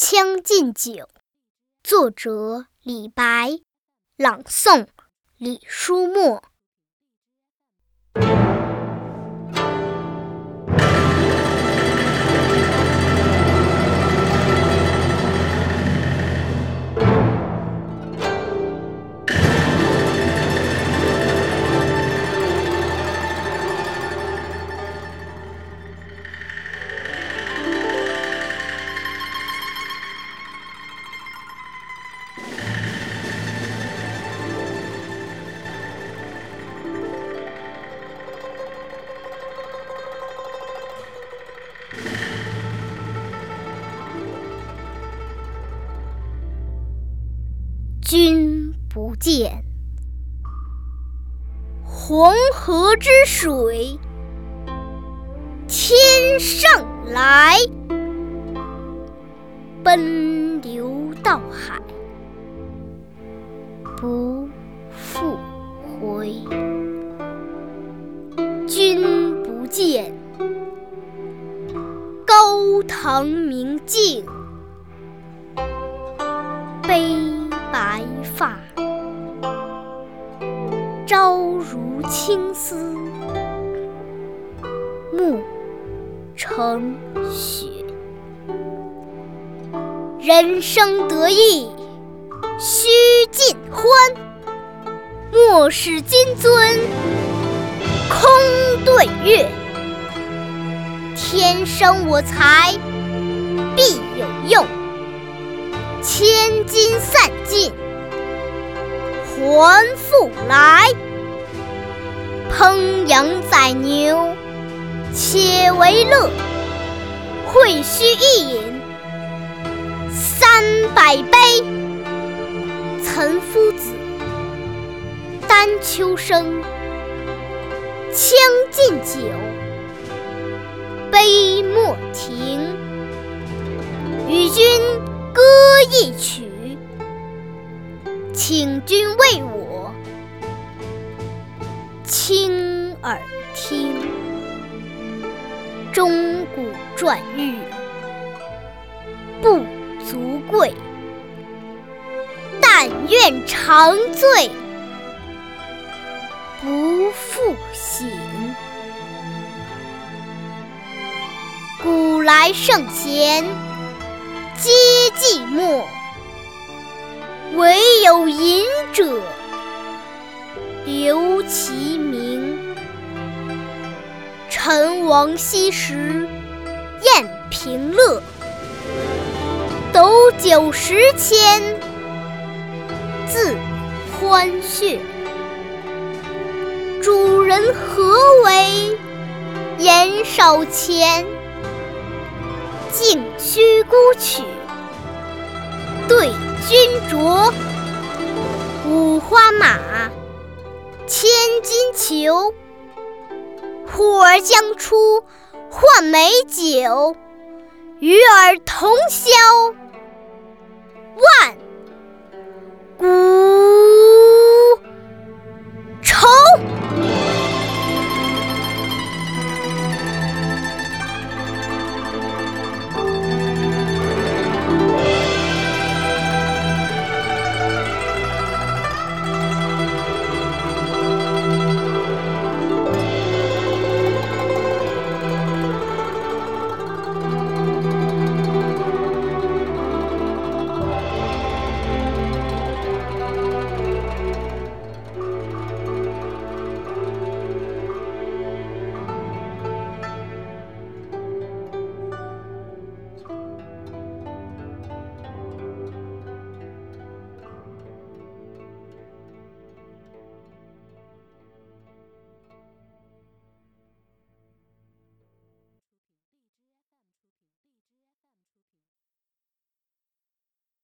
将进酒》，作者李白，朗诵李书墨。见，黄河之水天上来，奔流到海不复回。君不见，高堂明镜悲。白发朝如青丝，暮成雪。人生得意须尽欢，莫使金樽空对月。天生我材必有用。千金散尽还复来，烹羊宰牛且为乐，会须一饮三百杯。岑夫子，丹丘生，将进酒，杯莫停，与君。歌一曲，请君为我倾耳听。钟鼓馔玉不足贵，但愿长醉不复醒。古来圣贤。皆寂寞，惟有饮者留其名。陈王昔时宴平乐，斗酒十千恣欢谑。主人何为言少钱？径须沽取，对君酌。五花马，千金裘。呼儿将出换美酒，与尔同销